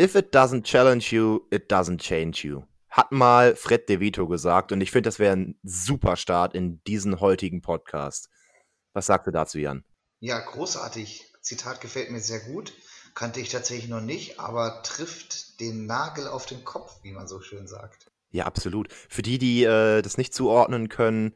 If it doesn't challenge you, it doesn't change you. Hat mal Fred DeVito gesagt und ich finde, das wäre ein super Start in diesen heutigen Podcast. Was sagt ihr dazu, Jan? Ja, großartig. Zitat gefällt mir sehr gut. Kannte ich tatsächlich noch nicht, aber trifft den Nagel auf den Kopf, wie man so schön sagt. Ja, absolut. Für die, die äh, das nicht zuordnen können,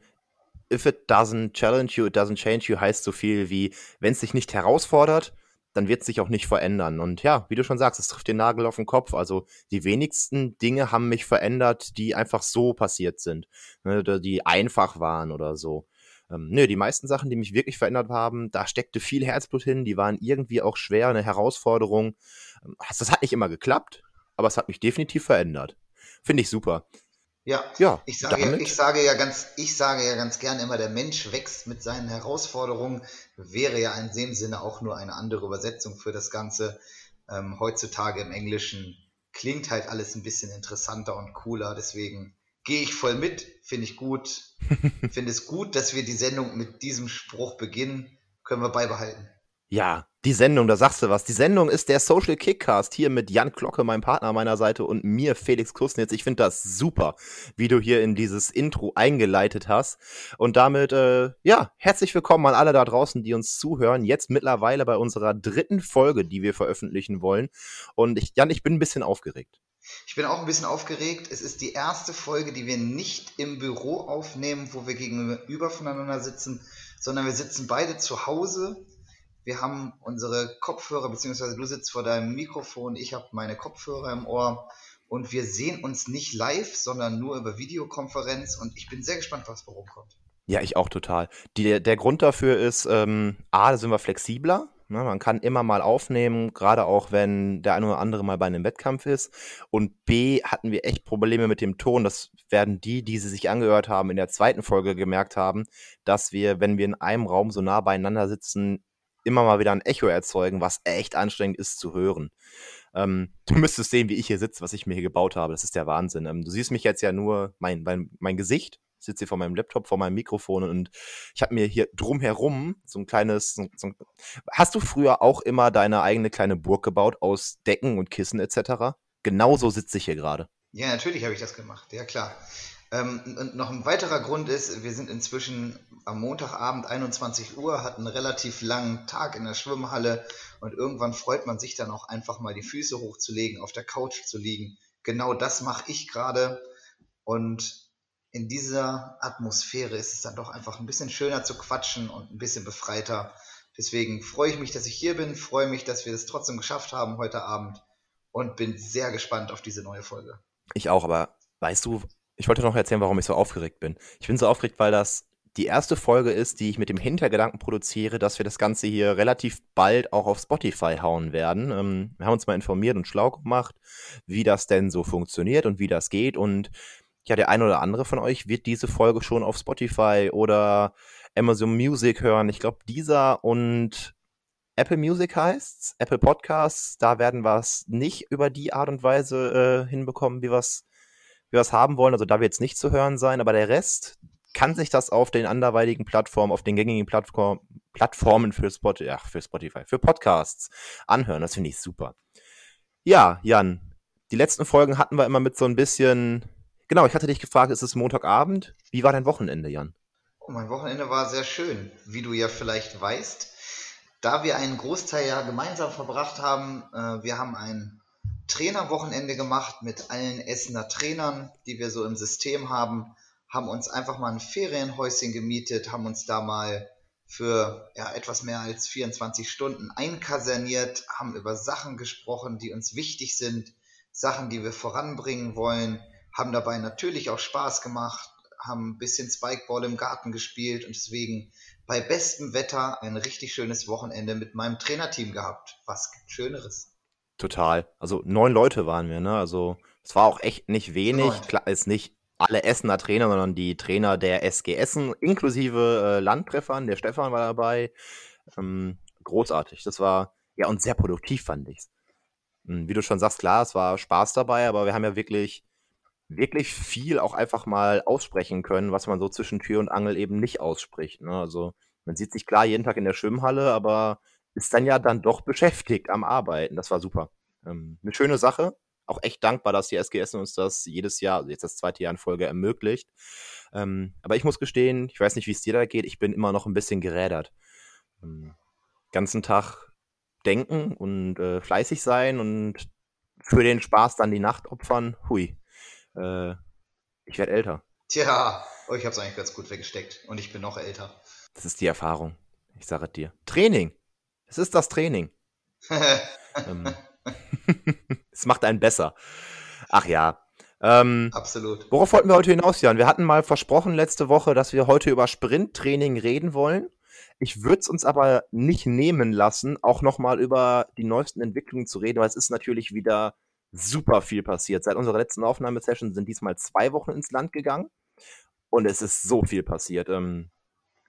if it doesn't challenge you, it doesn't change you heißt so viel wie, wenn es dich nicht herausfordert, dann wird es sich auch nicht verändern. Und ja, wie du schon sagst, es trifft den Nagel auf den Kopf. Also die wenigsten Dinge haben mich verändert, die einfach so passiert sind, ne, die einfach waren oder so. Ähm, nö, die meisten Sachen, die mich wirklich verändert haben, da steckte viel Herzblut hin, die waren irgendwie auch schwer, eine Herausforderung. Ähm, das hat nicht immer geklappt, aber es hat mich definitiv verändert. Finde ich super. Ja, ja ich, sage ja, ich, sage ja ganz, ich sage ja ganz gern immer, der Mensch wächst mit seinen Herausforderungen. Wäre ja in dem Sinne auch nur eine andere Übersetzung für das Ganze. Ähm, heutzutage im Englischen klingt halt alles ein bisschen interessanter und cooler. Deswegen gehe ich voll mit, finde ich gut. finde es gut, dass wir die Sendung mit diesem Spruch beginnen. Können wir beibehalten. Ja, die Sendung, da sagst du was. Die Sendung ist der Social Kickcast hier mit Jan Glocke, meinem Partner an meiner Seite, und mir, Felix Kusnitz. Ich finde das super, wie du hier in dieses Intro eingeleitet hast. Und damit, äh, ja, herzlich willkommen an alle da draußen, die uns zuhören. Jetzt mittlerweile bei unserer dritten Folge, die wir veröffentlichen wollen. Und ich, Jan, ich bin ein bisschen aufgeregt. Ich bin auch ein bisschen aufgeregt. Es ist die erste Folge, die wir nicht im Büro aufnehmen, wo wir gegenüber voneinander sitzen, sondern wir sitzen beide zu Hause wir haben unsere Kopfhörer, beziehungsweise du sitzt vor deinem Mikrofon, ich habe meine Kopfhörer im Ohr und wir sehen uns nicht live, sondern nur über Videokonferenz und ich bin sehr gespannt, was warum kommt. Ja, ich auch total. Die, der Grund dafür ist, ähm, A, da sind wir flexibler. Ne? Man kann immer mal aufnehmen, gerade auch wenn der eine oder andere mal bei einem Wettkampf ist. Und B, hatten wir echt Probleme mit dem Ton. Das werden die, die sie sich angehört haben, in der zweiten Folge gemerkt haben, dass wir, wenn wir in einem Raum so nah beieinander sitzen, immer mal wieder ein Echo erzeugen, was echt anstrengend ist zu hören. Ähm, du müsstest sehen, wie ich hier sitze, was ich mir hier gebaut habe. Das ist der Wahnsinn. Ähm, du siehst mich jetzt ja nur, mein, mein, mein Gesicht. Ich sitze hier vor meinem Laptop, vor meinem Mikrofon und ich habe mir hier drumherum so ein kleines. So, so hast du früher auch immer deine eigene kleine Burg gebaut aus Decken und Kissen etc.? Genauso sitze ich hier gerade. Ja, natürlich habe ich das gemacht. Ja, klar. Ähm, und noch ein weiterer Grund ist, wir sind inzwischen am Montagabend 21 Uhr, hatten einen relativ langen Tag in der Schwimmhalle und irgendwann freut man sich dann auch einfach mal die Füße hochzulegen, auf der Couch zu liegen. Genau das mache ich gerade und in dieser Atmosphäre ist es dann doch einfach ein bisschen schöner zu quatschen und ein bisschen befreiter. Deswegen freue ich mich, dass ich hier bin, freue mich, dass wir es trotzdem geschafft haben heute Abend und bin sehr gespannt auf diese neue Folge. Ich auch, aber weißt du, ich wollte noch erzählen, warum ich so aufgeregt bin. Ich bin so aufgeregt, weil das die erste Folge ist, die ich mit dem Hintergedanken produziere, dass wir das Ganze hier relativ bald auch auf Spotify hauen werden. Ähm, wir haben uns mal informiert und schlau gemacht, wie das denn so funktioniert und wie das geht. Und ja, der eine oder andere von euch wird diese Folge schon auf Spotify oder Amazon Music hören. Ich glaube, dieser und Apple Music heißt's, Apple Podcasts, da werden wir es nicht über die Art und Weise äh, hinbekommen, wie wir es wir was haben wollen. Also da wird es nicht zu hören sein, aber der Rest kann sich das auf den anderweitigen Plattformen, auf den gängigen Plattform, Plattformen für, Spot, ja, für Spotify, für Podcasts anhören. Das finde ich super. Ja, Jan, die letzten Folgen hatten wir immer mit so ein bisschen. Genau, ich hatte dich gefragt, ist es Montagabend? Wie war dein Wochenende, Jan? Oh, mein Wochenende war sehr schön, wie du ja vielleicht weißt. Da wir einen Großteil ja gemeinsam verbracht haben, äh, wir haben ein Trainerwochenende gemacht mit allen Essener Trainern, die wir so im System haben, haben uns einfach mal ein Ferienhäuschen gemietet, haben uns da mal für ja, etwas mehr als 24 Stunden einkaserniert, haben über Sachen gesprochen, die uns wichtig sind, Sachen, die wir voranbringen wollen, haben dabei natürlich auch Spaß gemacht, haben ein bisschen Spikeball im Garten gespielt und deswegen bei bestem Wetter ein richtig schönes Wochenende mit meinem Trainerteam gehabt. Was gibt Schöneres? Total. Also neun Leute waren wir, ne? Also es war auch echt nicht wenig. Neun. Klar, ist nicht alle Essener Trainer, sondern die Trainer der SG Essen, inklusive äh, Landtreffern. Der Stefan war dabei. Ähm, großartig. Das war, ja, und sehr produktiv fand ich's. Hm, wie du schon sagst, klar, es war Spaß dabei, aber wir haben ja wirklich, wirklich viel auch einfach mal aussprechen können, was man so zwischen Tür und Angel eben nicht ausspricht. Ne? Also man sieht sich klar jeden Tag in der Schwimmhalle, aber ist dann ja dann doch beschäftigt am Arbeiten. Das war super. Ähm, eine schöne Sache. Auch echt dankbar, dass die SGS uns das jedes Jahr, also jetzt das zweite Jahr in Folge, ermöglicht. Ähm, aber ich muss gestehen, ich weiß nicht, wie es dir da geht, ich bin immer noch ein bisschen gerädert. Ähm, ganzen Tag denken und äh, fleißig sein und für den Spaß dann die Nacht opfern. Hui. Äh, ich werde älter. Tja, oh, ich habe es eigentlich ganz gut weggesteckt und ich bin noch älter. Das ist die Erfahrung. Ich sage dir. Training. Es ist das Training. ähm, es macht einen besser. Ach ja. Ähm, Absolut. Worauf wollten wir heute hinaus, Jan? Wir hatten mal versprochen letzte Woche, dass wir heute über Sprinttraining reden wollen. Ich würde es uns aber nicht nehmen lassen, auch nochmal über die neuesten Entwicklungen zu reden, weil es ist natürlich wieder super viel passiert. Seit unserer letzten Aufnahmesession sind diesmal zwei Wochen ins Land gegangen und es ist so viel passiert. Ähm,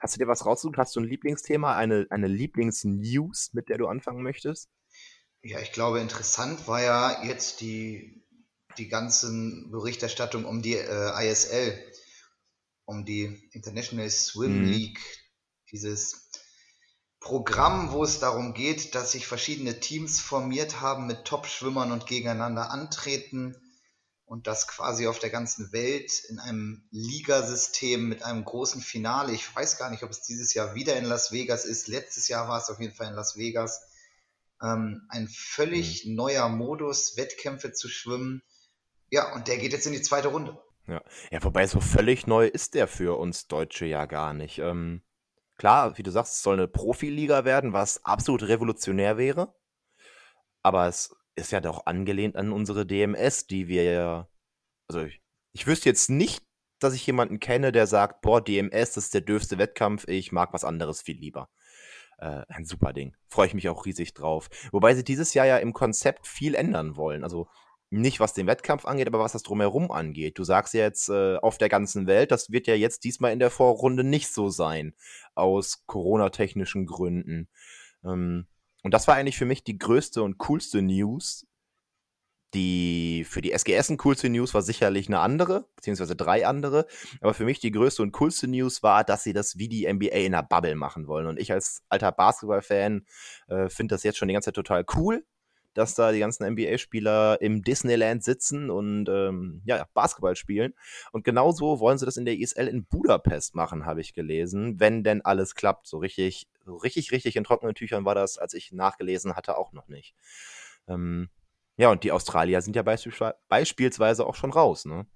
hast du dir was rausgesucht? Hast du ein Lieblingsthema, eine, eine Lieblingsnews, mit der du anfangen möchtest? Ja, ich glaube, interessant war ja jetzt die, die ganzen Berichterstattung um die äh, ISL, um die International Swim mhm. League, dieses Programm, wo es darum geht, dass sich verschiedene Teams formiert haben mit Top-Schwimmern und gegeneinander antreten und das quasi auf der ganzen Welt in einem Ligasystem mit einem großen Finale. Ich weiß gar nicht, ob es dieses Jahr wieder in Las Vegas ist. Letztes Jahr war es auf jeden Fall in Las Vegas. Ähm, ein völlig mhm. neuer Modus, Wettkämpfe zu schwimmen. Ja, und der geht jetzt in die zweite Runde. Ja, ja wobei so völlig neu ist der für uns Deutsche ja gar nicht. Ähm, Klar, wie du sagst, es soll eine Profiliga werden, was absolut revolutionär wäre. Aber es ist ja doch angelehnt an unsere DMS, die wir ja. Also ich, ich wüsste jetzt nicht, dass ich jemanden kenne, der sagt, boah, DMS, das ist der dürfste Wettkampf, ich mag was anderes viel lieber. Äh, ein super Ding. Freue ich mich auch riesig drauf. Wobei sie dieses Jahr ja im Konzept viel ändern wollen. Also nicht was den Wettkampf angeht, aber was das drumherum angeht. Du sagst ja jetzt äh, auf der ganzen Welt, das wird ja jetzt diesmal in der Vorrunde nicht so sein, aus Corona-technischen Gründen. Ähm, und das war eigentlich für mich die größte und coolste News. Die für die SGS ein coolste News war sicherlich eine andere, beziehungsweise drei andere. Aber für mich die größte und coolste News war, dass sie das wie die NBA in einer Bubble machen wollen. Und ich als alter Basketball-Fan äh, finde das jetzt schon die ganze Zeit total cool dass da die ganzen NBA-Spieler im Disneyland sitzen und ähm, ja, Basketball spielen. Und genauso wollen sie das in der ISL in Budapest machen, habe ich gelesen, wenn denn alles klappt. So richtig, so richtig, richtig in trockenen Tüchern war das, als ich nachgelesen hatte, auch noch nicht. Ähm, ja, und die Australier sind ja beispielsweise auch schon raus, ne?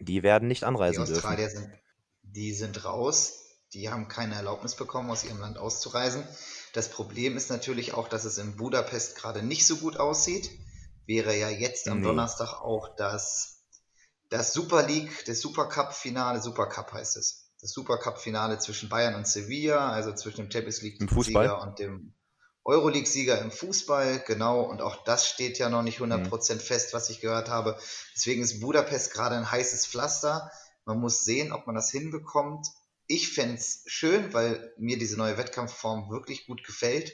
Die werden nicht anreisen die Australier dürfen. Sind, die sind raus. Die haben keine Erlaubnis bekommen, aus ihrem Land auszureisen. Das Problem ist natürlich auch, dass es in Budapest gerade nicht so gut aussieht. Wäre ja jetzt am nee. Donnerstag auch das, das Super League, das Supercup-Finale, Supercup heißt es. Das Supercup-Finale zwischen Bayern und Sevilla, also zwischen dem Champions League-Sieger und dem Euroleague-Sieger im Fußball, genau, und auch das steht ja noch nicht 100% mhm. fest, was ich gehört habe. Deswegen ist Budapest gerade ein heißes Pflaster. Man muss sehen, ob man das hinbekommt ich fände es schön, weil mir diese neue Wettkampfform wirklich gut gefällt.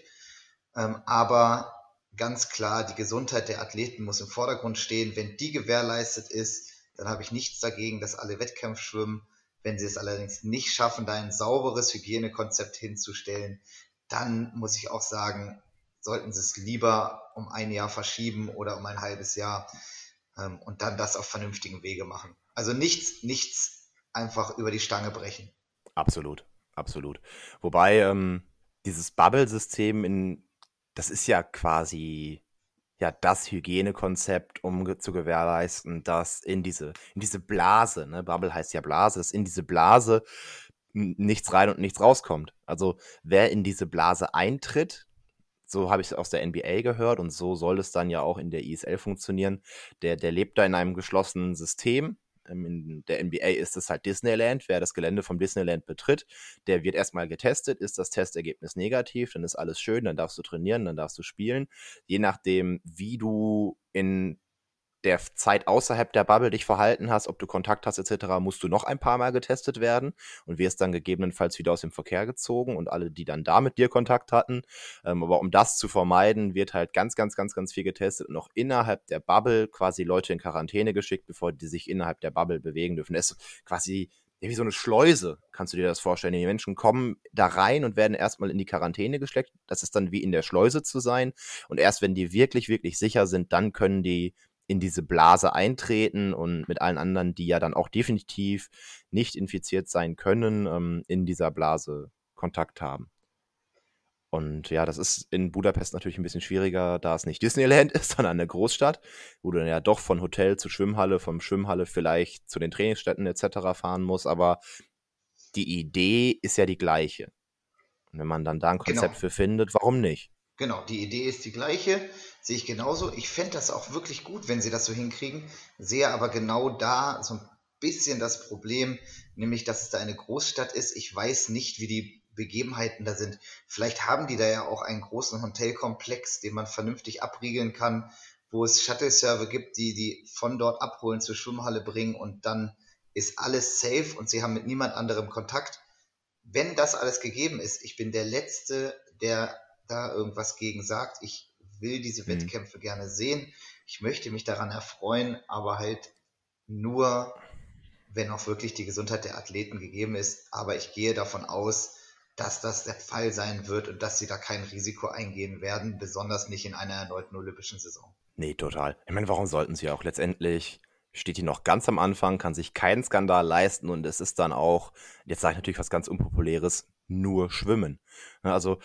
Ähm, aber ganz klar, die Gesundheit der Athleten muss im Vordergrund stehen. Wenn die gewährleistet ist, dann habe ich nichts dagegen, dass alle Wettkämpfe schwimmen. Wenn sie es allerdings nicht schaffen, da ein sauberes Hygienekonzept hinzustellen, dann muss ich auch sagen, sollten sie es lieber um ein Jahr verschieben oder um ein halbes Jahr ähm, und dann das auf vernünftigen Wege machen. Also nichts, nichts einfach über die Stange brechen. Absolut, absolut. Wobei ähm, dieses Bubble-System in, das ist ja quasi ja das Hygienekonzept, um zu gewährleisten, dass in diese in diese Blase, ne, Bubble heißt ja Blase, dass in diese Blase nichts rein und nichts rauskommt. Also wer in diese Blase eintritt, so habe ich es aus der NBA gehört und so soll es dann ja auch in der ISL funktionieren. Der, der lebt da in einem geschlossenen System in der NBA ist es halt Disneyland. Wer das Gelände vom Disneyland betritt, der wird erstmal getestet. Ist das Testergebnis negativ, dann ist alles schön, dann darfst du trainieren, dann darfst du spielen. Je nachdem, wie du in der Zeit außerhalb der Bubble dich verhalten hast, ob du Kontakt hast etc., musst du noch ein paar Mal getestet werden und wirst dann gegebenenfalls wieder aus dem Verkehr gezogen und alle, die dann da mit dir Kontakt hatten. Ähm, aber um das zu vermeiden, wird halt ganz, ganz, ganz, ganz viel getestet und auch innerhalb der Bubble quasi Leute in Quarantäne geschickt, bevor die sich innerhalb der Bubble bewegen dürfen. Es ist quasi wie so eine Schleuse, kannst du dir das vorstellen. Die Menschen kommen da rein und werden erstmal in die Quarantäne gesteckt. Das ist dann wie in der Schleuse zu sein. Und erst wenn die wirklich, wirklich sicher sind, dann können die in diese Blase eintreten und mit allen anderen, die ja dann auch definitiv nicht infiziert sein können, ähm, in dieser Blase Kontakt haben. Und ja, das ist in Budapest natürlich ein bisschen schwieriger, da es nicht Disneyland ist, sondern eine Großstadt, wo du dann ja doch von Hotel zu Schwimmhalle, vom Schwimmhalle vielleicht zu den Trainingsstätten etc. fahren musst. Aber die Idee ist ja die gleiche. Und wenn man dann da ein Konzept genau. für findet, warum nicht? Genau, die Idee ist die gleiche, sehe ich genauso. Ich fände das auch wirklich gut, wenn sie das so hinkriegen, sehe aber genau da so ein bisschen das Problem, nämlich dass es da eine Großstadt ist. Ich weiß nicht, wie die Begebenheiten da sind. Vielleicht haben die da ja auch einen großen Hotelkomplex, den man vernünftig abriegeln kann, wo es Shuttle-Server gibt, die die von dort abholen, zur Schwimmhalle bringen und dann ist alles safe und sie haben mit niemand anderem Kontakt. Wenn das alles gegeben ist, ich bin der Letzte, der da irgendwas gegen sagt. Ich will diese mhm. Wettkämpfe gerne sehen. Ich möchte mich daran erfreuen, aber halt nur, wenn auch wirklich die Gesundheit der Athleten gegeben ist. Aber ich gehe davon aus, dass das der Fall sein wird und dass sie da kein Risiko eingehen werden, besonders nicht in einer erneuten olympischen Saison. Nee, total. Ich meine, warum sollten sie auch letztendlich steht die noch ganz am Anfang, kann sich keinen Skandal leisten und es ist dann auch, jetzt sage ich natürlich was ganz Unpopuläres, nur Schwimmen. Also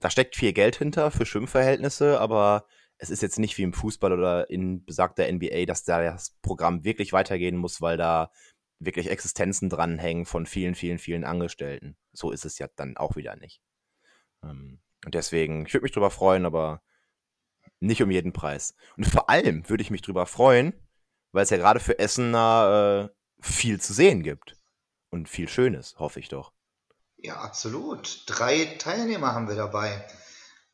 da steckt viel Geld hinter für Schwimmverhältnisse, aber es ist jetzt nicht wie im Fußball oder in besagter NBA, dass da das Programm wirklich weitergehen muss, weil da wirklich Existenzen dranhängen von vielen, vielen, vielen Angestellten. So ist es ja dann auch wieder nicht. Ähm, und deswegen, ich würde mich drüber freuen, aber nicht um jeden Preis. Und vor allem würde ich mich drüber freuen, weil es ja gerade für Essener äh, viel zu sehen gibt. Und viel Schönes, hoffe ich doch. Ja, absolut. Drei Teilnehmer haben wir dabei.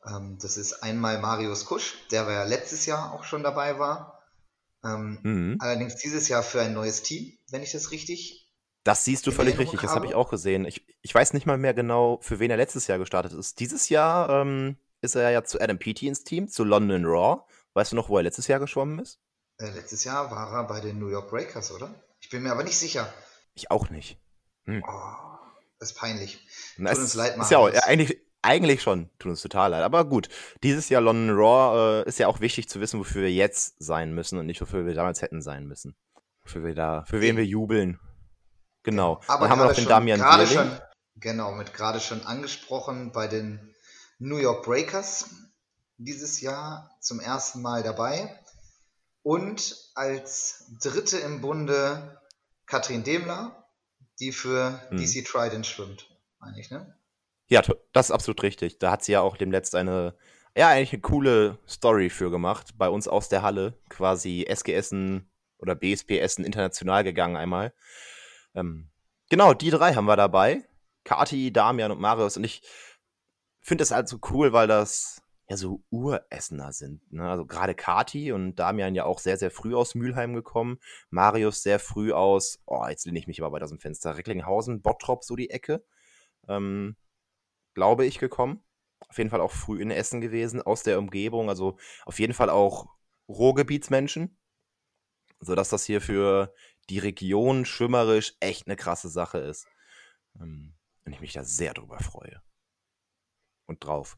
Ähm, das ist einmal Marius Kusch, der ja letztes Jahr auch schon dabei war. Ähm, mhm. Allerdings dieses Jahr für ein neues Team, wenn ich das richtig. Das siehst du völlig richtig, das habe ich auch gesehen. Ich, ich weiß nicht mal mehr genau, für wen er letztes Jahr gestartet ist. Dieses Jahr ähm, ist er ja zu Adam Peaty ins Team, zu London Raw. Weißt du noch, wo er letztes Jahr geschwommen ist? Äh, letztes Jahr war er bei den New York Breakers, oder? Ich bin mir aber nicht sicher. Ich auch nicht. Hm. Oh, das ist peinlich. Tut uns leid, Marius. Ist ja, auch, eigentlich, eigentlich schon, tut uns total leid. Aber gut, dieses Jahr London Raw äh, ist ja auch wichtig zu wissen, wofür wir jetzt sein müssen und nicht wofür wir damals hätten sein müssen. Für, wir da, für wen wir jubeln. Genau. Aber Dann haben wir noch den schon, Damian gerade schon, Genau, mit gerade schon angesprochen bei den New York Breakers dieses Jahr zum ersten Mal dabei. Und als Dritte im Bunde Katrin Demler, die für hm. DC Trident schwimmt, meine ich, ne? Ja, das ist absolut richtig. Da hat sie ja auch demnächst eine, ja, eigentlich eine coole Story für gemacht. Bei uns aus der Halle, quasi SG Essen oder BSP Essen international gegangen einmal. Ähm, genau, die drei haben wir dabei. Kati, Damian und Marius. Und ich finde das halt so cool, weil das ja so Uressener sind. Ne? Also gerade Kati und Damian ja auch sehr, sehr früh aus Mülheim gekommen. Marius sehr früh aus, oh, jetzt lehne ich mich aber weiter aus dem Fenster. Recklinghausen, Bottrop, so die Ecke. Ähm, glaube ich, gekommen. Auf jeden Fall auch früh in Essen gewesen, aus der Umgebung. Also auf jeden Fall auch Ruhrgebietsmenschen. Sodass das hier für die Region schwimmerisch echt eine krasse Sache ist. Ähm, und ich mich da sehr drüber freue. Und drauf.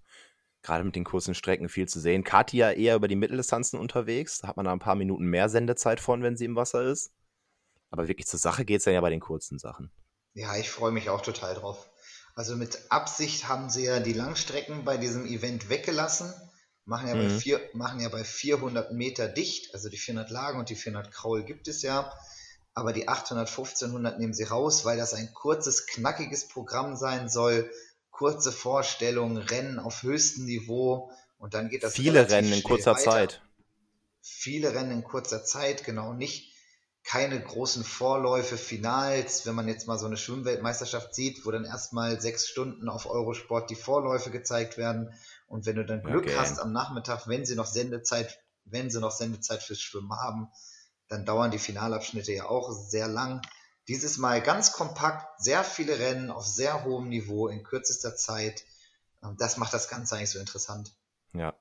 Gerade mit den kurzen Strecken viel zu sehen. Katia eher über die Mitteldistanzen unterwegs. Da hat man da ein paar Minuten mehr Sendezeit von, wenn sie im Wasser ist. Aber wirklich zur Sache geht es ja bei den kurzen Sachen. Ja, ich freue mich auch total drauf. Also mit Absicht haben sie ja die Langstrecken bei diesem Event weggelassen, machen ja, mhm. bei, vier, machen ja bei 400 Meter dicht, also die 400 Lagen und die 400 Kraul gibt es ja, aber die 800, 1500 nehmen sie raus, weil das ein kurzes, knackiges Programm sein soll, kurze Vorstellungen, Rennen auf höchstem Niveau und dann geht das Viele Rennen in kurzer weiter. Zeit. Viele Rennen in kurzer Zeit, genau, nicht keine großen Vorläufe, Finals, wenn man jetzt mal so eine Schwimmweltmeisterschaft sieht, wo dann erstmal sechs Stunden auf Eurosport die Vorläufe gezeigt werden. Und wenn du dann Glück okay. hast am Nachmittag, wenn sie noch Sendezeit, wenn sie noch Sendezeit fürs Schwimmen haben, dann dauern die Finalabschnitte ja auch sehr lang. Dieses Mal ganz kompakt, sehr viele Rennen auf sehr hohem Niveau in kürzester Zeit. Das macht das Ganze eigentlich so interessant. Ja.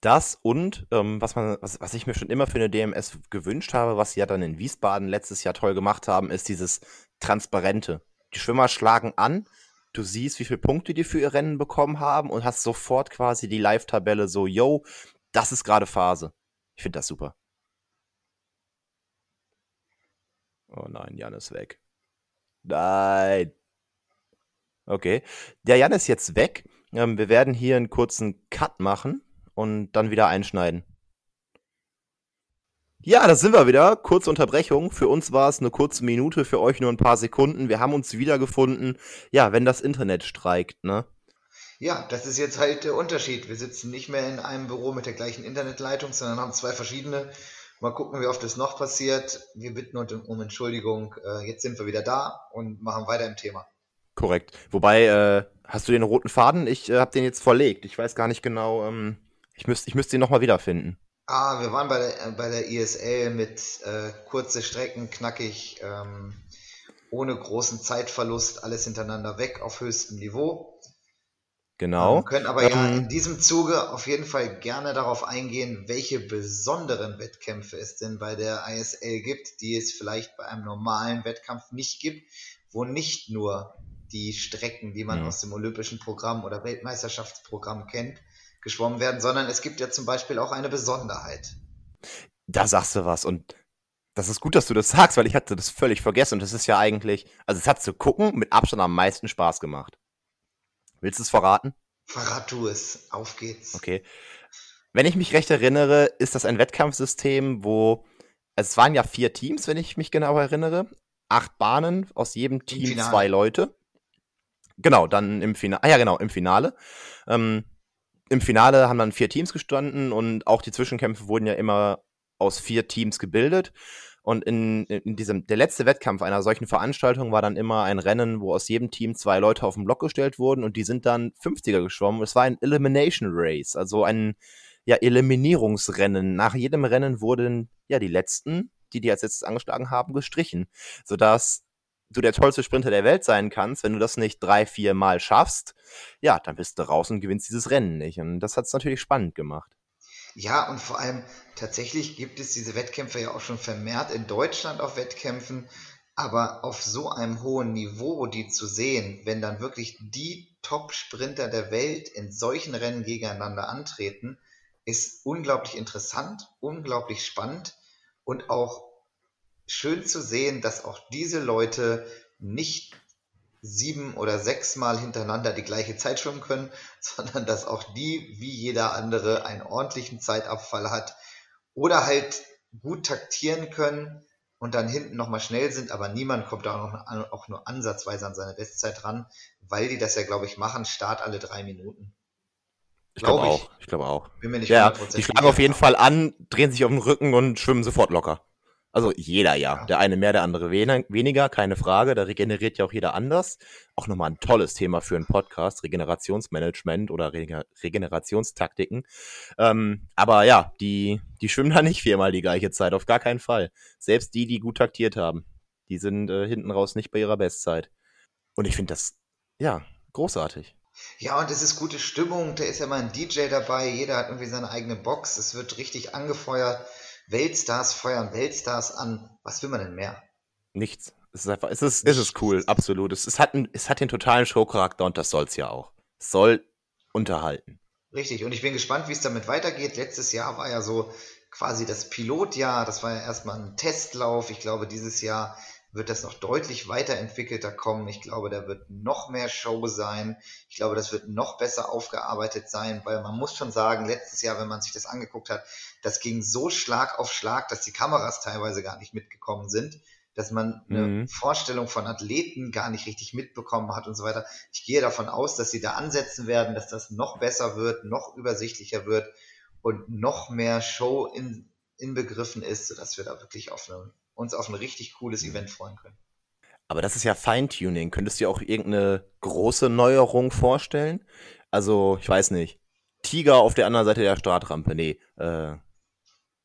Das und ähm, was man, was, was ich mir schon immer für eine DMS gewünscht habe, was sie ja dann in Wiesbaden letztes Jahr toll gemacht haben, ist dieses Transparente. Die Schwimmer schlagen an, du siehst, wie viele Punkte die für ihr Rennen bekommen haben und hast sofort quasi die Live-Tabelle so, yo, das ist gerade Phase. Ich finde das super. Oh nein, Jan ist weg. Nein. Okay. Der Jan ist jetzt weg. Ähm, wir werden hier einen kurzen Cut machen und dann wieder einschneiden. Ja, da sind wir wieder. Kurze Unterbrechung. Für uns war es eine kurze Minute, für euch nur ein paar Sekunden. Wir haben uns wiedergefunden. Ja, wenn das Internet streikt, ne? Ja, das ist jetzt halt der Unterschied. Wir sitzen nicht mehr in einem Büro mit der gleichen Internetleitung, sondern haben zwei verschiedene. Mal gucken, wie oft das noch passiert. Wir bitten um Entschuldigung. Äh, jetzt sind wir wieder da und machen weiter im Thema. Korrekt. Wobei, äh, hast du den roten Faden? Ich äh, habe den jetzt verlegt. Ich weiß gar nicht genau. Ähm, ich müsste ich müsst ihn nochmal wiederfinden. Ah, wir waren bei der, bei der ISL mit äh, kurze Strecken, knackig, ähm, ohne großen Zeitverlust, alles hintereinander weg auf höchstem Niveau. Genau. Wir können aber ähm, ja in diesem Zuge auf jeden Fall gerne darauf eingehen, welche besonderen Wettkämpfe es denn bei der ISL gibt, die es vielleicht bei einem normalen Wettkampf nicht gibt, wo nicht nur die Strecken, die man mhm. aus dem olympischen Programm oder Weltmeisterschaftsprogramm kennt, geschwommen werden, sondern es gibt ja zum Beispiel auch eine Besonderheit. Da sagst du was und das ist gut, dass du das sagst, weil ich hatte das völlig vergessen und das ist ja eigentlich, also es hat zu gucken mit Abstand am meisten Spaß gemacht. Willst du es verraten? Verrat du es, auf geht's. Okay. Wenn ich mich recht erinnere, ist das ein Wettkampfsystem, wo es waren ja vier Teams, wenn ich mich genau erinnere, acht Bahnen, aus jedem Team zwei Leute. Genau, dann im Finale, ah ja genau, im Finale. Ähm, im Finale haben dann vier Teams gestanden und auch die Zwischenkämpfe wurden ja immer aus vier Teams gebildet. Und in, in diesem, der letzte Wettkampf einer solchen Veranstaltung war dann immer ein Rennen, wo aus jedem Team zwei Leute auf den Block gestellt wurden und die sind dann 50er geschwommen. Es war ein Elimination Race, also ein ja, Eliminierungsrennen. Nach jedem Rennen wurden ja die letzten, die die als letztes angeschlagen haben, gestrichen, sodass du der tollste Sprinter der Welt sein kannst, wenn du das nicht drei, vier Mal schaffst, ja, dann bist du raus und gewinnst dieses Rennen nicht. Und das hat es natürlich spannend gemacht. Ja, und vor allem tatsächlich gibt es diese Wettkämpfe ja auch schon vermehrt in Deutschland auf Wettkämpfen, aber auf so einem hohen Niveau, die zu sehen, wenn dann wirklich die Top-Sprinter der Welt in solchen Rennen gegeneinander antreten, ist unglaublich interessant, unglaublich spannend und auch schön zu sehen, dass auch diese Leute nicht sieben oder sechs Mal hintereinander die gleiche Zeit schwimmen können, sondern dass auch die, wie jeder andere, einen ordentlichen Zeitabfall hat oder halt gut taktieren können und dann hinten nochmal schnell sind, aber niemand kommt da auch, noch, auch nur ansatzweise an seine Bestzeit ran, weil die das ja, glaube ich, machen, Start alle drei Minuten. Ich glaube glaub auch. Ich glaube auch. Bin mir nicht ja, die schlagen auf jeden Fall an, drehen sich auf den Rücken und schwimmen sofort locker. Also jeder ja. Der eine mehr, der andere weniger, keine Frage. Da regeneriert ja auch jeder anders. Auch nochmal ein tolles Thema für einen Podcast, Regenerationsmanagement oder Rege Regenerationstaktiken. Ähm, aber ja, die, die schwimmen da nicht viermal die gleiche Zeit, auf gar keinen Fall. Selbst die, die gut taktiert haben, die sind äh, hinten raus nicht bei ihrer Bestzeit. Und ich finde das, ja, großartig. Ja, und es ist gute Stimmung. Da ist ja mal ein DJ dabei. Jeder hat irgendwie seine eigene Box. Es wird richtig angefeuert. Weltstars feuern Weltstars an. Was will man denn mehr? Nichts. Es ist einfach, es ist, es ist cool, absolut. Es, es, hat ein, es hat den totalen Showcharakter und das soll es ja auch. Es soll unterhalten. Richtig, und ich bin gespannt, wie es damit weitergeht. Letztes Jahr war ja so quasi das Pilotjahr, das war ja erstmal ein Testlauf. Ich glaube, dieses Jahr wird das noch deutlich weiterentwickelter kommen. Ich glaube, da wird noch mehr Show sein. Ich glaube, das wird noch besser aufgearbeitet sein, weil man muss schon sagen, letztes Jahr, wenn man sich das angeguckt hat, das ging so Schlag auf Schlag, dass die Kameras teilweise gar nicht mitgekommen sind, dass man eine mhm. Vorstellung von Athleten gar nicht richtig mitbekommen hat und so weiter. Ich gehe davon aus, dass sie da ansetzen werden, dass das noch besser wird, noch übersichtlicher wird und noch mehr Show in, inbegriffen ist, sodass wir da wirklich auf eine uns auf ein richtig cooles Event freuen können. Aber das ist ja Feintuning. Könntest du dir auch irgendeine große Neuerung vorstellen? Also, ich weiß nicht. Tiger auf der anderen Seite der Startrampe. Nee. Äh,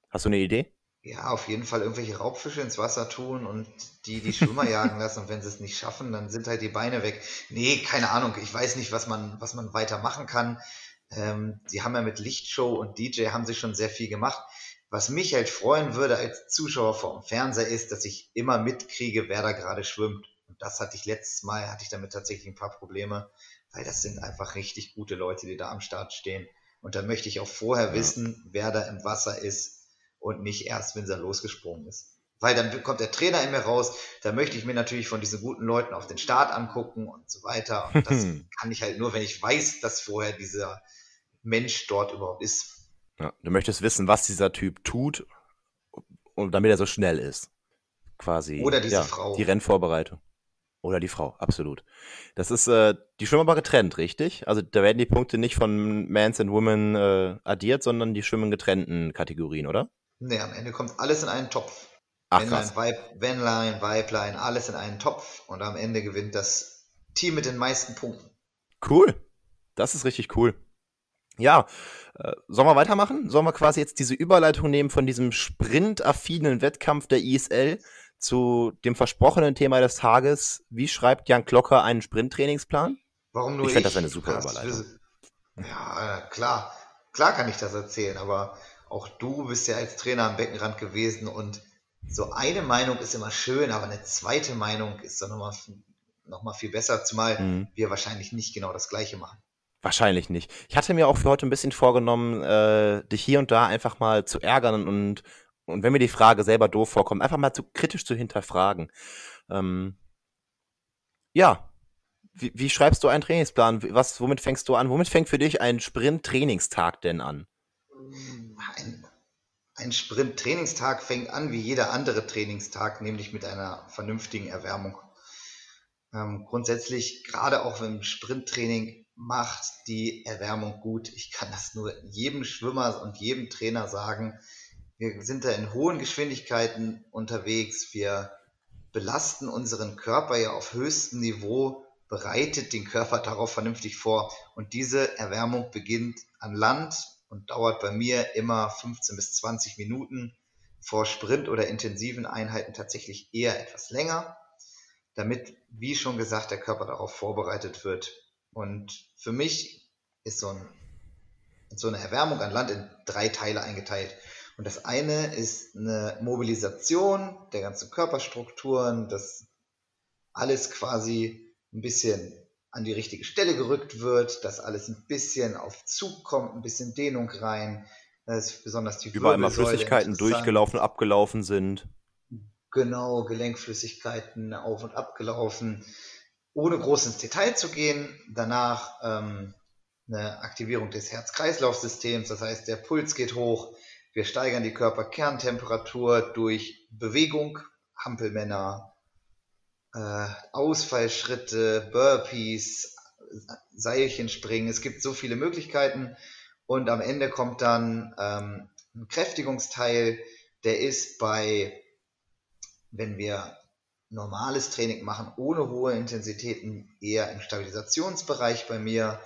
hast du eine Idee? Ja, auf jeden Fall irgendwelche Raubfische ins Wasser tun und die die Schwimmer jagen lassen. Und wenn sie es nicht schaffen, dann sind halt die Beine weg. Nee, keine Ahnung. Ich weiß nicht, was man, was man weiter machen kann. Ähm, die haben ja mit Lichtshow und DJ haben sie schon sehr viel gemacht. Was mich halt freuen würde als Zuschauer vor dem Fernseher ist, dass ich immer mitkriege, wer da gerade schwimmt. Und das hatte ich letztes Mal, hatte ich damit tatsächlich ein paar Probleme, weil das sind einfach richtig gute Leute, die da am Start stehen. Und da möchte ich auch vorher ja. wissen, wer da im Wasser ist und nicht erst, wenn er losgesprungen ist. Weil dann kommt der Trainer in mir raus, da möchte ich mir natürlich von diesen guten Leuten auf den Start angucken und so weiter. Und das kann ich halt nur, wenn ich weiß, dass vorher dieser Mensch dort überhaupt ist. Ja, du möchtest wissen, was dieser Typ tut, und damit er so schnell ist. Quasi. Oder diese ja, Frau. Die Rennvorbereitung. Oder die Frau, absolut. Das ist, äh, die schwimmen aber getrennt, richtig? Also da werden die Punkte nicht von Mans and Women äh, addiert, sondern die schwimmen getrennten Kategorien, oder? Nee, am Ende kommt alles in einen Topf. Ach, Männlein, Weib, Männlein, Weiblein, alles in einen Topf und am Ende gewinnt das Team mit den meisten Punkten. Cool. Das ist richtig cool. Ja, äh, sollen wir weitermachen? Sollen wir quasi jetzt diese Überleitung nehmen von diesem sprintaffinen Wettkampf der ISL zu dem versprochenen Thema des Tages? Wie schreibt Jan Klocker einen Sprinttrainingsplan? Warum nur ich? finde das eine super Überleitung. Ja, klar. Klar kann ich das erzählen, aber auch du bist ja als Trainer am Beckenrand gewesen und so eine Meinung ist immer schön, aber eine zweite Meinung ist dann nochmal noch mal viel besser, zumal mhm. wir wahrscheinlich nicht genau das Gleiche machen. Wahrscheinlich nicht. Ich hatte mir auch für heute ein bisschen vorgenommen, äh, dich hier und da einfach mal zu ärgern und, und wenn mir die Frage selber doof vorkommt, einfach mal zu kritisch zu hinterfragen. Ähm, ja. Wie, wie schreibst du einen Trainingsplan? Was, womit fängst du an? Womit fängt für dich ein Sprint-Trainingstag denn an? Ein, ein Sprint-Trainingstag fängt an wie jeder andere Trainingstag, nämlich mit einer vernünftigen Erwärmung. Ähm, grundsätzlich, gerade auch im Sprinttraining, macht die Erwärmung gut. Ich kann das nur jedem Schwimmer und jedem Trainer sagen. Wir sind da in hohen Geschwindigkeiten unterwegs. Wir belasten unseren Körper ja auf höchstem Niveau, bereitet den Körper darauf vernünftig vor. Und diese Erwärmung beginnt an Land und dauert bei mir immer 15 bis 20 Minuten. Vor Sprint oder intensiven Einheiten tatsächlich eher etwas länger, damit, wie schon gesagt, der Körper darauf vorbereitet wird, und für mich ist so, ein, so eine Erwärmung an Land in drei Teile eingeteilt. Und das eine ist eine Mobilisation der ganzen Körperstrukturen, dass alles quasi ein bisschen an die richtige Stelle gerückt wird, dass alles ein bisschen auf Zug kommt, ein bisschen Dehnung rein, dass besonders die Überall mal Flüssigkeiten durchgelaufen, abgelaufen sind. Genau, Gelenkflüssigkeiten auf und abgelaufen ohne groß ins Detail zu gehen. Danach ähm, eine Aktivierung des Herz-Kreislauf-Systems, das heißt, der Puls geht hoch. Wir steigern die Körperkerntemperatur durch Bewegung, Hampelmänner, äh, Ausfallschritte, Burpees, Seilchenspringen. Es gibt so viele Möglichkeiten. Und am Ende kommt dann ähm, ein Kräftigungsteil, der ist bei, wenn wir normales Training machen, ohne hohe Intensitäten, eher im Stabilisationsbereich bei mir.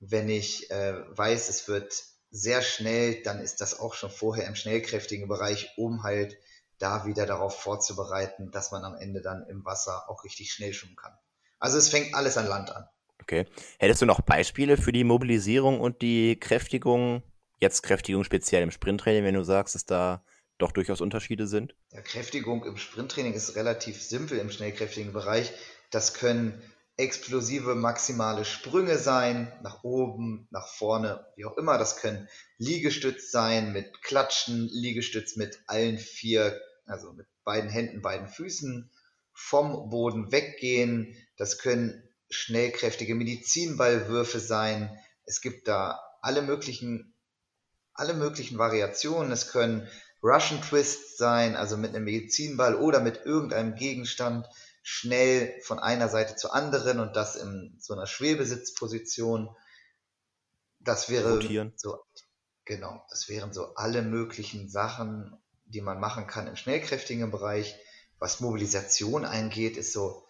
Wenn ich äh, weiß, es wird sehr schnell, dann ist das auch schon vorher im schnellkräftigen Bereich, um halt da wieder darauf vorzubereiten, dass man am Ende dann im Wasser auch richtig schnell schwimmen kann. Also es fängt alles an Land an. Okay. Hättest du noch Beispiele für die Mobilisierung und die Kräftigung? Jetzt Kräftigung speziell im Sprinttraining, wenn du sagst, dass da doch durchaus Unterschiede sind? Ja, Kräftigung im Sprinttraining ist relativ simpel im schnellkräftigen Bereich. Das können explosive maximale Sprünge sein, nach oben, nach vorne, wie auch immer. Das können Liegestütz sein mit Klatschen, Liegestütz mit allen vier, also mit beiden Händen, beiden Füßen vom Boden weggehen. Das können schnellkräftige Medizinballwürfe sein. Es gibt da alle möglichen, alle möglichen Variationen. Es können Russian Twist sein, also mit einem Medizinball oder mit irgendeinem Gegenstand schnell von einer Seite zur anderen und das in so einer Schwebesitzposition. Das wäre Rotieren. so, genau, das wären so alle möglichen Sachen, die man machen kann im schnellkräftigen Bereich. Was Mobilisation eingeht, ist so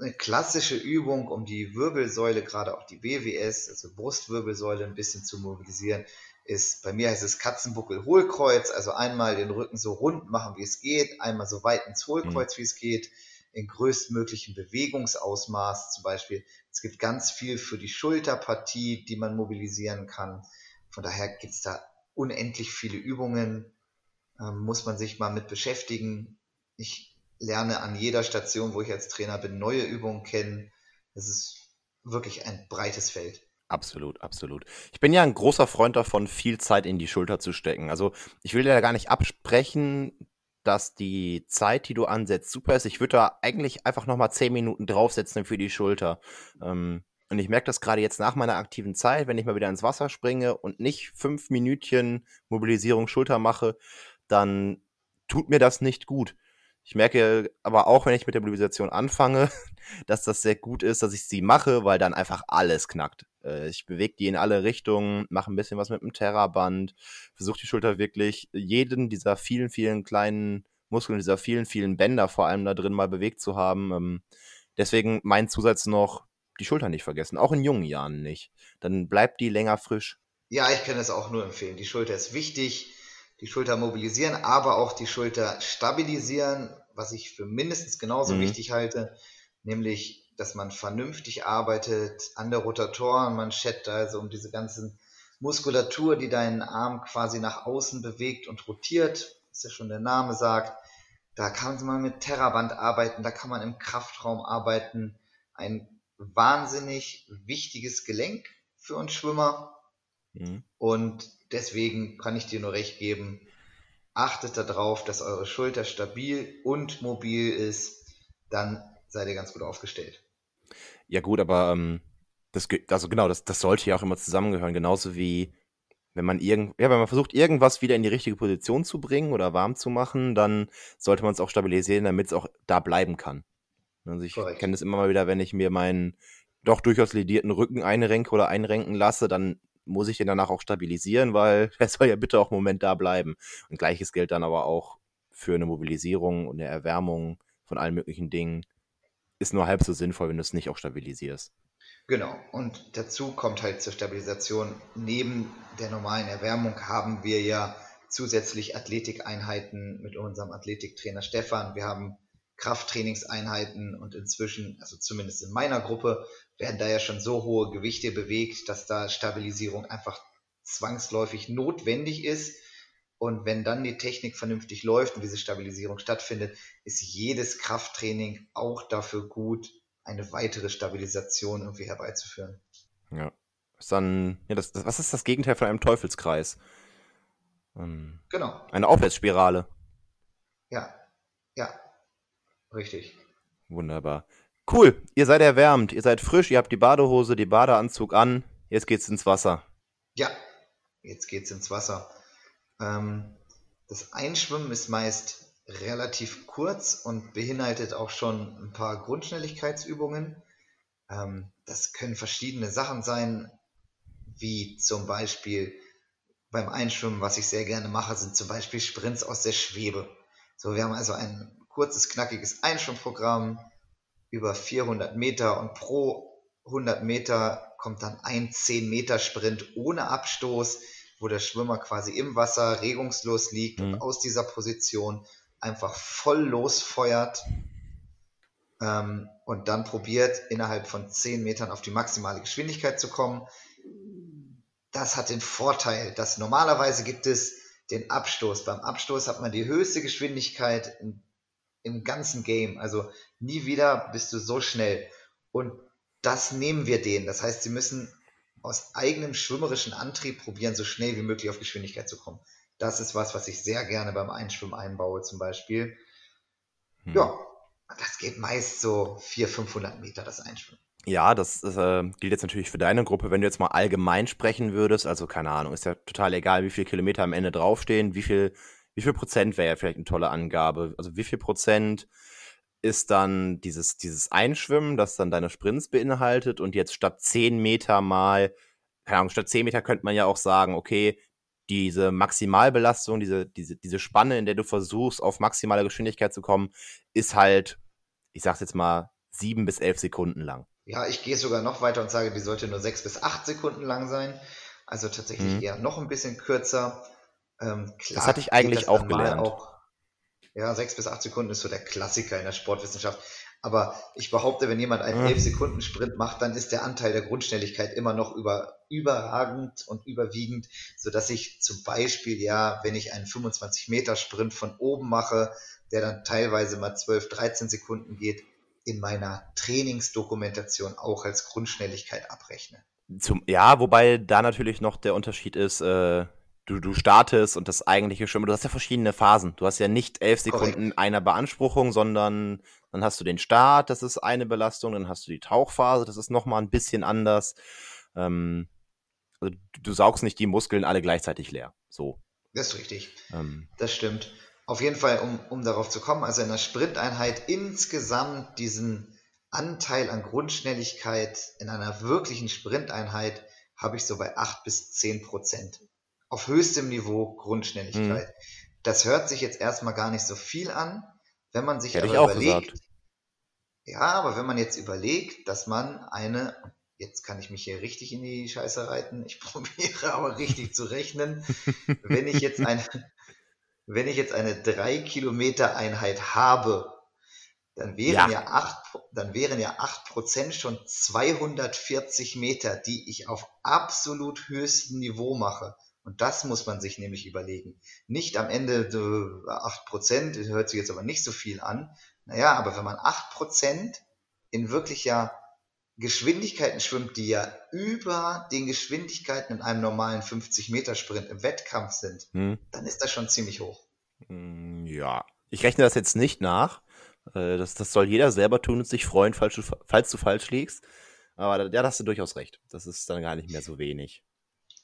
eine klassische Übung, um die Wirbelsäule, gerade auch die BWS, also Brustwirbelsäule, ein bisschen zu mobilisieren, ist, bei mir heißt es Katzenbuckel Hohlkreuz, also einmal den Rücken so rund machen, wie es geht, einmal so weit ins Hohlkreuz, mhm. wie es geht, in größtmöglichen Bewegungsausmaß zum Beispiel. Es gibt ganz viel für die Schulterpartie, die man mobilisieren kann. Von daher gibt es da unendlich viele Übungen, ähm, muss man sich mal mit beschäftigen. Ich lerne an jeder Station, wo ich als Trainer bin, neue Übungen kennen. Es ist wirklich ein breites Feld. Absolut, absolut. Ich bin ja ein großer Freund davon, viel Zeit in die Schulter zu stecken. Also ich will ja gar nicht absprechen, dass die Zeit, die du ansetzt, super ist. Ich würde da eigentlich einfach nochmal zehn Minuten draufsetzen für die Schulter. Ähm, und ich merke das gerade jetzt nach meiner aktiven Zeit, wenn ich mal wieder ins Wasser springe und nicht fünf Minütchen Mobilisierung Schulter mache, dann tut mir das nicht gut. Ich merke aber auch, wenn ich mit der Mobilisation anfange, dass das sehr gut ist, dass ich sie mache, weil dann einfach alles knackt. Äh, ich bewege die in alle Richtungen, mache ein bisschen was mit dem Terraband, versuche die Schulter wirklich jeden dieser vielen, vielen kleinen Muskeln, dieser vielen, vielen Bänder vor allem da drin mal bewegt zu haben. Ähm, deswegen mein Zusatz noch, die Schulter nicht vergessen, auch in jungen Jahren nicht. Dann bleibt die länger frisch. Ja, ich kann es auch nur empfehlen. Die Schulter ist wichtig die Schulter mobilisieren, aber auch die Schulter stabilisieren, was ich für mindestens genauso mhm. wichtig halte, nämlich, dass man vernünftig arbeitet an der Rotatorenmanschette, also um diese ganzen Muskulatur, die deinen Arm quasi nach außen bewegt und rotiert, was ja schon der Name sagt. Da kann man mit Terraband arbeiten, da kann man im Kraftraum arbeiten. Ein wahnsinnig wichtiges Gelenk für uns Schwimmer. Mhm. Und deswegen kann ich dir nur recht geben, achtet darauf, dass eure Schulter stabil und mobil ist, dann seid ihr ganz gut aufgestellt. Ja gut, aber ähm, das, also genau, das, das sollte ja auch immer zusammengehören, genauso wie wenn man irgend, ja, wenn man versucht, irgendwas wieder in die richtige Position zu bringen oder warm zu machen, dann sollte man es auch stabilisieren, damit es auch da bleiben kann. Also ich kenne das immer mal wieder, wenn ich mir meinen doch durchaus ledierten Rücken einrenke oder einrenken lasse, dann muss ich den danach auch stabilisieren, weil er soll ja bitte auch einen Moment da bleiben. Und gleiches gilt dann aber auch für eine Mobilisierung und eine Erwärmung von allen möglichen Dingen. Ist nur halb so sinnvoll, wenn du es nicht auch stabilisierst. Genau, und dazu kommt halt zur Stabilisation, neben der normalen Erwärmung haben wir ja zusätzlich Athletikeinheiten mit unserem Athletiktrainer Stefan. Wir haben Krafttrainingseinheiten und inzwischen, also zumindest in meiner Gruppe, werden da ja schon so hohe Gewichte bewegt, dass da Stabilisierung einfach zwangsläufig notwendig ist. Und wenn dann die Technik vernünftig läuft und diese Stabilisierung stattfindet, ist jedes Krafttraining auch dafür gut, eine weitere Stabilisation irgendwie herbeizuführen. Ja. Ist dann, ja, das, das, was ist das Gegenteil von einem Teufelskreis? Ähm, genau. Eine Aufwärtsspirale. Ja, ja, richtig. Wunderbar. Cool, ihr seid erwärmt, ihr seid frisch, ihr habt die Badehose, die Badeanzug an. Jetzt geht's ins Wasser. Ja, jetzt geht's ins Wasser. Ähm, das Einschwimmen ist meist relativ kurz und beinhaltet auch schon ein paar Grundschnelligkeitsübungen. Ähm, das können verschiedene Sachen sein, wie zum Beispiel beim Einschwimmen, was ich sehr gerne mache, sind zum Beispiel Sprints aus der Schwebe. So, wir haben also ein kurzes, knackiges Einschwimmprogramm über 400 Meter und pro 100 Meter kommt dann ein 10 Meter Sprint ohne Abstoß, wo der Schwimmer quasi im Wasser regungslos liegt mhm. und aus dieser Position einfach voll losfeuert ähm, und dann probiert innerhalb von 10 Metern auf die maximale Geschwindigkeit zu kommen. Das hat den Vorteil, dass normalerweise gibt es den Abstoß. Beim Abstoß hat man die höchste Geschwindigkeit in im ganzen Game. Also nie wieder bist du so schnell. Und das nehmen wir denen. Das heißt, sie müssen aus eigenem schwimmerischen Antrieb probieren, so schnell wie möglich auf Geschwindigkeit zu kommen. Das ist was, was ich sehr gerne beim Einschwimmen einbaue, zum Beispiel. Hm. Ja, das geht meist so 400, 500 Meter, das Einschwimmen. Ja, das, äh, gilt jetzt natürlich für deine Gruppe. Wenn du jetzt mal allgemein sprechen würdest, also keine Ahnung, ist ja total egal, wie viele Kilometer am Ende draufstehen, wie viel wie viel Prozent wäre ja vielleicht eine tolle Angabe? Also wie viel Prozent ist dann dieses, dieses Einschwimmen, das dann deine Sprints beinhaltet und jetzt statt 10 Meter mal, keine Ahnung, statt 10 Meter könnte man ja auch sagen, okay, diese Maximalbelastung, diese, diese, diese Spanne, in der du versuchst, auf maximale Geschwindigkeit zu kommen, ist halt, ich sag's jetzt mal, sieben bis elf Sekunden lang. Ja, ich gehe sogar noch weiter und sage, die sollte nur sechs bis acht Sekunden lang sein. Also tatsächlich mhm. eher noch ein bisschen kürzer. Ähm, klar, das hatte ich eigentlich auch gelernt. Auch, ja, sechs bis acht Sekunden ist so der Klassiker in der Sportwissenschaft. Aber ich behaupte, wenn jemand einen 11 Sekunden Sprint macht, dann ist der Anteil der Grundschnelligkeit immer noch über, überragend und überwiegend, sodass ich zum Beispiel, ja, wenn ich einen 25 Meter Sprint von oben mache, der dann teilweise mal 12, 13 Sekunden geht, in meiner Trainingsdokumentation auch als Grundschnelligkeit abrechne. Zum, ja, wobei da natürlich noch der Unterschied ist, äh, du, du startest und das eigentliche Schwimmen, du hast ja verschiedene Phasen. Du hast ja nicht elf Sekunden Korrekt. einer Beanspruchung, sondern dann hast du den Start, das ist eine Belastung, dann hast du die Tauchphase, das ist nochmal ein bisschen anders. Ähm, also du, du saugst nicht die Muskeln alle gleichzeitig leer. So. Das ist richtig. Ähm. Das stimmt. Auf jeden Fall, um, um darauf zu kommen, also in der Sprinteinheit insgesamt diesen Anteil an Grundschnelligkeit in einer wirklichen Sprinteinheit habe ich so bei 8 bis 10 Prozent. Auf höchstem Niveau Grundschnelligkeit. Mhm. Das hört sich jetzt erstmal gar nicht so viel an, wenn man sich Hätte aber überlegt. Gesagt. Ja, aber wenn man jetzt überlegt, dass man eine, jetzt kann ich mich hier richtig in die Scheiße reiten, ich probiere aber richtig zu rechnen, wenn ich jetzt eine, wenn ich jetzt eine 3 Kilometer Einheit habe, dann wären ja, ja 8, dann wären ja 8 Prozent schon 240 Meter, die ich auf absolut höchstem Niveau mache. Und das muss man sich nämlich überlegen. Nicht am Ende so 8 Prozent, hört sich jetzt aber nicht so viel an. Naja, aber wenn man 8 Prozent in wirklicher Geschwindigkeiten schwimmt, die ja über den Geschwindigkeiten in einem normalen 50-Meter-Sprint im Wettkampf sind, hm. dann ist das schon ziemlich hoch. Hm, ja, ich rechne das jetzt nicht nach. Äh, das, das soll jeder selber tun und sich freuen, falls du, falls du falsch liegst. Aber ja, da hast du durchaus recht. Das ist dann gar nicht mehr so wenig.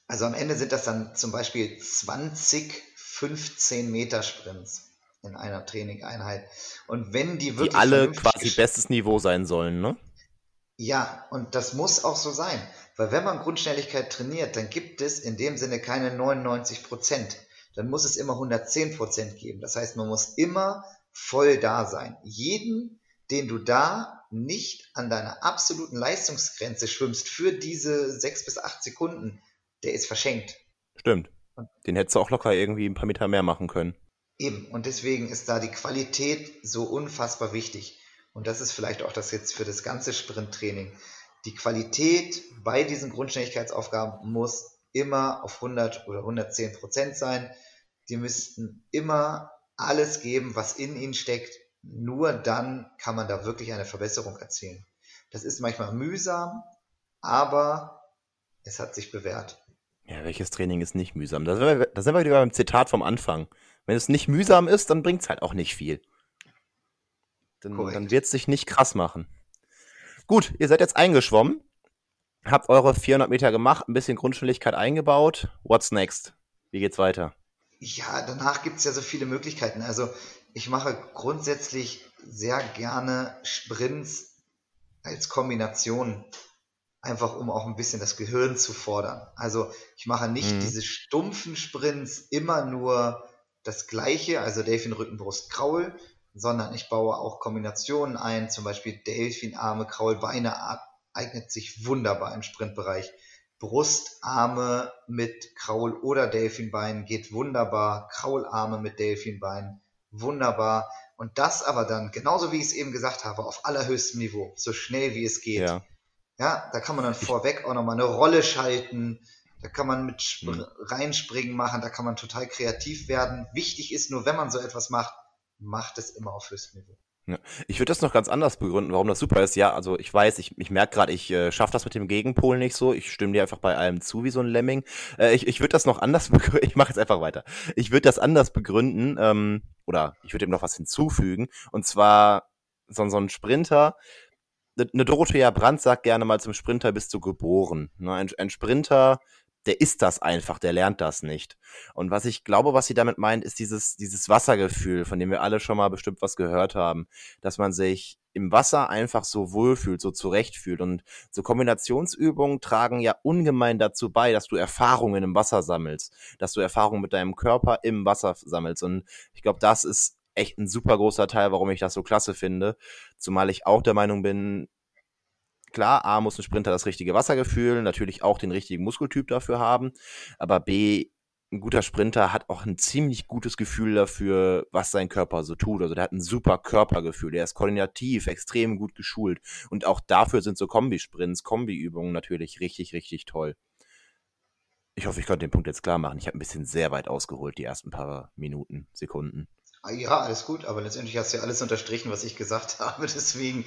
Also am Ende sind das dann zum Beispiel 20 15 Meter Sprints in einer Trainingeinheit. Und wenn die wirklich. Die alle quasi bestes Niveau sein sollen, ne? Ja, und das muss auch so sein. Weil wenn man Grundschnelligkeit trainiert, dann gibt es in dem Sinne keine 99 Prozent. Dann muss es immer 110 Prozent geben. Das heißt, man muss immer voll da sein. Jeden, den du da nicht an deiner absoluten Leistungsgrenze schwimmst für diese sechs bis acht Sekunden, der ist verschenkt. Stimmt. Den hättest du auch locker irgendwie ein paar Meter mehr machen können. Eben. Und deswegen ist da die Qualität so unfassbar wichtig. Und das ist vielleicht auch das jetzt für das ganze Sprinttraining. Die Qualität bei diesen Grundschnelligkeitsaufgaben muss immer auf 100 oder 110 Prozent sein. Die müssten immer alles geben, was in ihnen steckt. Nur dann kann man da wirklich eine Verbesserung erzielen. Das ist manchmal mühsam, aber es hat sich bewährt. Ja, welches Training ist nicht mühsam? Da sind wir, da sind wir wieder beim Zitat vom Anfang. Wenn es nicht mühsam ist, dann bringt es halt auch nicht viel. Dann, dann wird es sich nicht krass machen. Gut, ihr seid jetzt eingeschwommen, habt eure 400 Meter gemacht, ein bisschen Grundschnelligkeit eingebaut. What's next? Wie geht's weiter? Ja, danach gibt es ja so viele Möglichkeiten. Also ich mache grundsätzlich sehr gerne Sprints als Kombination einfach um auch ein bisschen das Gehirn zu fordern. Also ich mache nicht mhm. diese stumpfen Sprints immer nur das gleiche, also Delfin Rücken, Brust, Kraul, sondern ich baue auch Kombinationen ein, zum Beispiel Delfin, Arme, Kraul, Beine eignet sich wunderbar im Sprintbereich. Brustarme mit Kraul oder Delfinbein geht wunderbar. Kraularme mit Delfinbein wunderbar. Und das aber dann, genauso wie ich es eben gesagt habe, auf allerhöchstem Niveau, so schnell wie es geht. Ja. Ja, da kann man dann vorweg auch nochmal eine Rolle schalten. Da kann man mit Sp mhm. reinspringen machen, da kann man total kreativ werden. Wichtig ist nur, wenn man so etwas macht, macht es immer auf höchstem Niveau. Ja. Ich würde das noch ganz anders begründen, warum das super ist. Ja, also ich weiß, ich, ich merke gerade, ich äh, schaffe das mit dem Gegenpol nicht so. Ich stimme dir einfach bei allem zu wie so ein Lemming. Äh, ich ich würde das noch anders begründen. Ich mache jetzt einfach weiter. Ich würde das anders begründen, ähm, oder ich würde ihm noch was hinzufügen. Und zwar so, so ein Sprinter, eine Dorothea Brandt sagt gerne mal zum Sprinter bist du geboren. Ne? Ein, ein Sprinter, der ist das einfach, der lernt das nicht. Und was ich glaube, was sie damit meint, ist dieses, dieses Wassergefühl, von dem wir alle schon mal bestimmt was gehört haben, dass man sich im Wasser einfach so wohlfühlt, so zurechtfühlt. Und so Kombinationsübungen tragen ja ungemein dazu bei, dass du Erfahrungen im Wasser sammelst, dass du Erfahrungen mit deinem Körper im Wasser sammelst. Und ich glaube, das ist echt ein super großer Teil, warum ich das so klasse finde. Zumal ich auch der Meinung bin, klar, A muss ein Sprinter das richtige Wassergefühl, natürlich auch den richtigen Muskeltyp dafür haben, aber B ein guter Sprinter hat auch ein ziemlich gutes Gefühl dafür, was sein Körper so tut. Also der hat ein super Körpergefühl, der ist koordinativ, extrem gut geschult. Und auch dafür sind so Kombisprints, Kombiübungen natürlich richtig, richtig toll. Ich hoffe, ich konnte den Punkt jetzt klar machen. Ich habe ein bisschen sehr weit ausgeholt, die ersten paar Minuten, Sekunden. Ah, ja, alles gut, aber letztendlich hast du ja alles unterstrichen, was ich gesagt habe. Deswegen.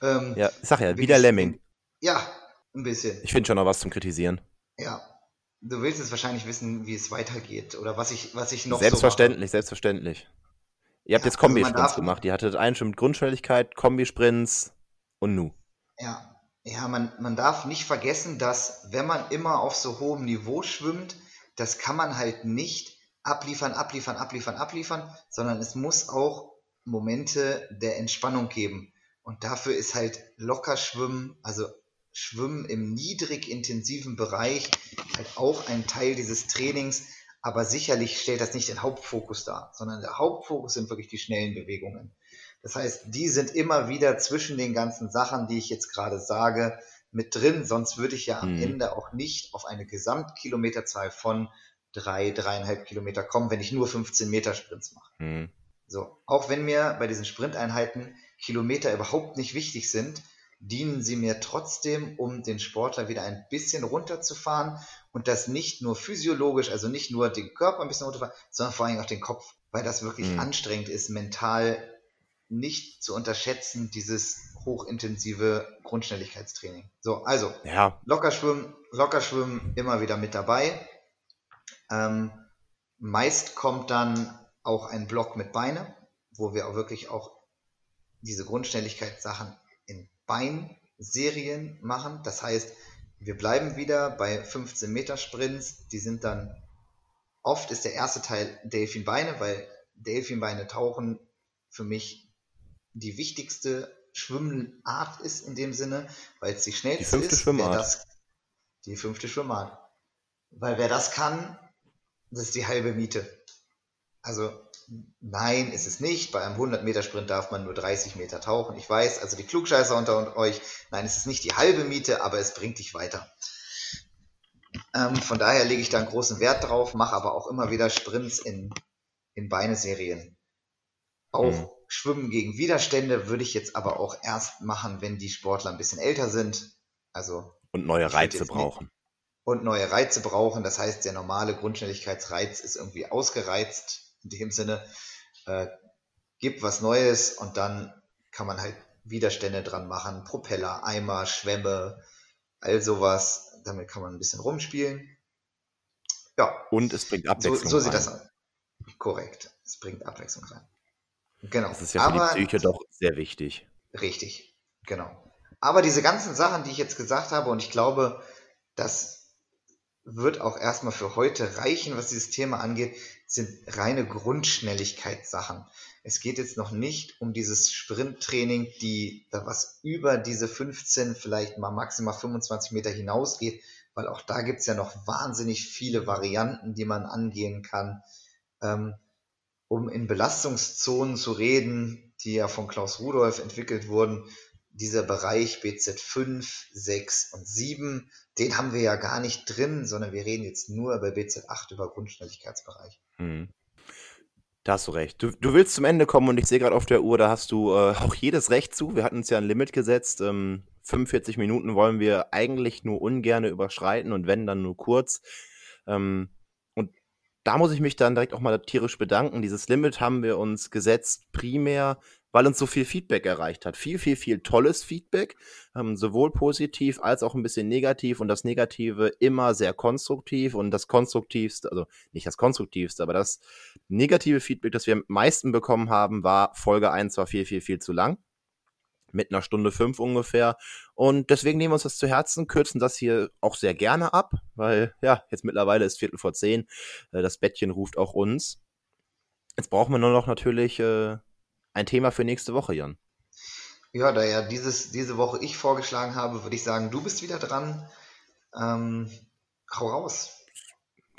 Ähm, ja, ich sag ja, wieder Lemming. Ja, ein bisschen. Ich finde schon noch was zum Kritisieren. Ja. Du willst jetzt wahrscheinlich wissen, wie es weitergeht oder was ich, was ich noch Selbstverständlich, so selbstverständlich. Ihr habt ja, jetzt Kombisprints also gemacht. Ihr hattet einen schon mit Grundschwelligkeit, Kombisprints und Nu. Ja, ja man, man darf nicht vergessen, dass wenn man immer auf so hohem Niveau schwimmt, das kann man halt nicht abliefern, abliefern, abliefern, abliefern, sondern es muss auch Momente der Entspannung geben. Und dafür ist halt locker schwimmen, also Schwimmen im niedrig intensiven Bereich halt auch ein Teil dieses Trainings, aber sicherlich stellt das nicht den Hauptfokus dar, sondern der Hauptfokus sind wirklich die schnellen Bewegungen. Das heißt, die sind immer wieder zwischen den ganzen Sachen, die ich jetzt gerade sage, mit drin, sonst würde ich ja am mhm. Ende auch nicht auf eine Gesamtkilometerzahl von drei, dreieinhalb Kilometer kommen, wenn ich nur 15 Meter Sprints mache. Mhm. So, auch wenn mir bei diesen Sprinteinheiten Kilometer überhaupt nicht wichtig sind, dienen sie mir trotzdem, um den Sportler wieder ein bisschen runterzufahren und das nicht nur physiologisch, also nicht nur den Körper ein bisschen runterfahren, sondern vor allem auch den Kopf, weil das wirklich mhm. anstrengend ist, mental nicht zu unterschätzen, dieses hochintensive Grundschnelligkeitstraining. So, also ja. locker schwimmen, locker schwimmen, immer wieder mit dabei. Ähm, meist kommt dann auch ein Block mit Beine, wo wir auch wirklich auch diese Grundschnelligkeitssachen in Beinserien machen. Das heißt, wir bleiben wieder bei 15 Meter Sprints. Die sind dann, oft ist der erste Teil Delfinbeine, weil Delfinbeine tauchen für mich die wichtigste Schwimmart ist in dem Sinne, weil es die schnellste die fünfte ist. Schwimmart. Das, die fünfte Schwimmart. Weil wer das kann, das ist die halbe Miete. Also Nein, ist es nicht. Bei einem 100-Meter-Sprint darf man nur 30 Meter tauchen. Ich weiß, also die Klugscheißer unter euch, nein, es ist nicht die halbe Miete, aber es bringt dich weiter. Ähm, von daher lege ich da einen großen Wert drauf, mache aber auch immer wieder Sprints in, in Beineserien. Auch mhm. Schwimmen gegen Widerstände würde ich jetzt aber auch erst machen, wenn die Sportler ein bisschen älter sind. Also und neue Reize brauchen. Und neue Reize brauchen. Das heißt, der normale Grundschnelligkeitsreiz ist irgendwie ausgereizt in dem Sinne, äh, gibt was Neues und dann kann man halt Widerstände dran machen, Propeller, Eimer, Schwämme, all sowas. Damit kann man ein bisschen rumspielen. Ja. Und es bringt Abwechslung. So, so sieht rein. das aus. Korrekt. Es bringt Abwechslung rein. Genau. Das ist ja für Aber, die Psyche doch sehr wichtig. Richtig. Genau. Aber diese ganzen Sachen, die ich jetzt gesagt habe, und ich glaube, dass wird auch erstmal für heute reichen, was dieses Thema angeht, sind reine Grundschnelligkeitssachen. Es geht jetzt noch nicht um dieses Sprinttraining, die da was über diese 15, vielleicht mal maximal 25 Meter hinausgeht, weil auch da gibt's ja noch wahnsinnig viele Varianten, die man angehen kann, ähm, um in Belastungszonen zu reden, die ja von Klaus Rudolph entwickelt wurden, dieser Bereich BZ5, 6 und 7, den haben wir ja gar nicht drin, sondern wir reden jetzt nur bei BZ8 über Grundschnelligkeitsbereich. Hm. Da hast du recht. Du, du, willst zum Ende kommen und ich sehe gerade auf der Uhr, da hast du äh, auch jedes Recht zu. Wir hatten uns ja ein Limit gesetzt. Ähm, 45 Minuten wollen wir eigentlich nur ungern überschreiten und wenn, dann nur kurz. Ähm, und da muss ich mich dann direkt auch mal tierisch bedanken. Dieses Limit haben wir uns gesetzt primär, weil uns so viel Feedback erreicht hat. Viel, viel, viel tolles Feedback, ähm, sowohl positiv als auch ein bisschen negativ und das Negative immer sehr konstruktiv und das Konstruktivste, also nicht das Konstruktivste, aber das negative Feedback, das wir am meisten bekommen haben, war Folge 1 war viel, viel, viel zu lang. Mit einer Stunde fünf ungefähr. Und deswegen nehmen wir uns das zu Herzen, kürzen das hier auch sehr gerne ab, weil ja, jetzt mittlerweile ist Viertel vor zehn. Äh, das Bettchen ruft auch uns. Jetzt brauchen wir nur noch natürlich äh, ein Thema für nächste Woche, Jan. Ja, da ja dieses, diese Woche ich vorgeschlagen habe, würde ich sagen, du bist wieder dran. Ähm, hau raus.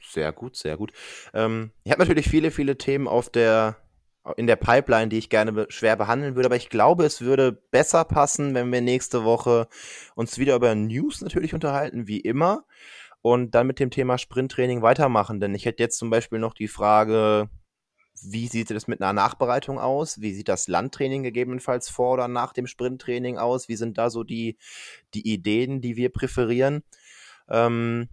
Sehr gut, sehr gut. Ähm, ich habe natürlich viele, viele Themen auf der, in der Pipeline, die ich gerne schwer behandeln würde, aber ich glaube, es würde besser passen, wenn wir nächste Woche uns wieder über News natürlich unterhalten, wie immer. und dann mit dem Thema Sprinttraining weitermachen. Denn ich hätte jetzt zum Beispiel noch die Frage, wie sieht es mit einer Nachbereitung aus? Wie sieht das Landtraining gegebenenfalls vor oder nach dem Sprinttraining aus? Wie sind da so die, die Ideen, die wir präferieren? Ähm,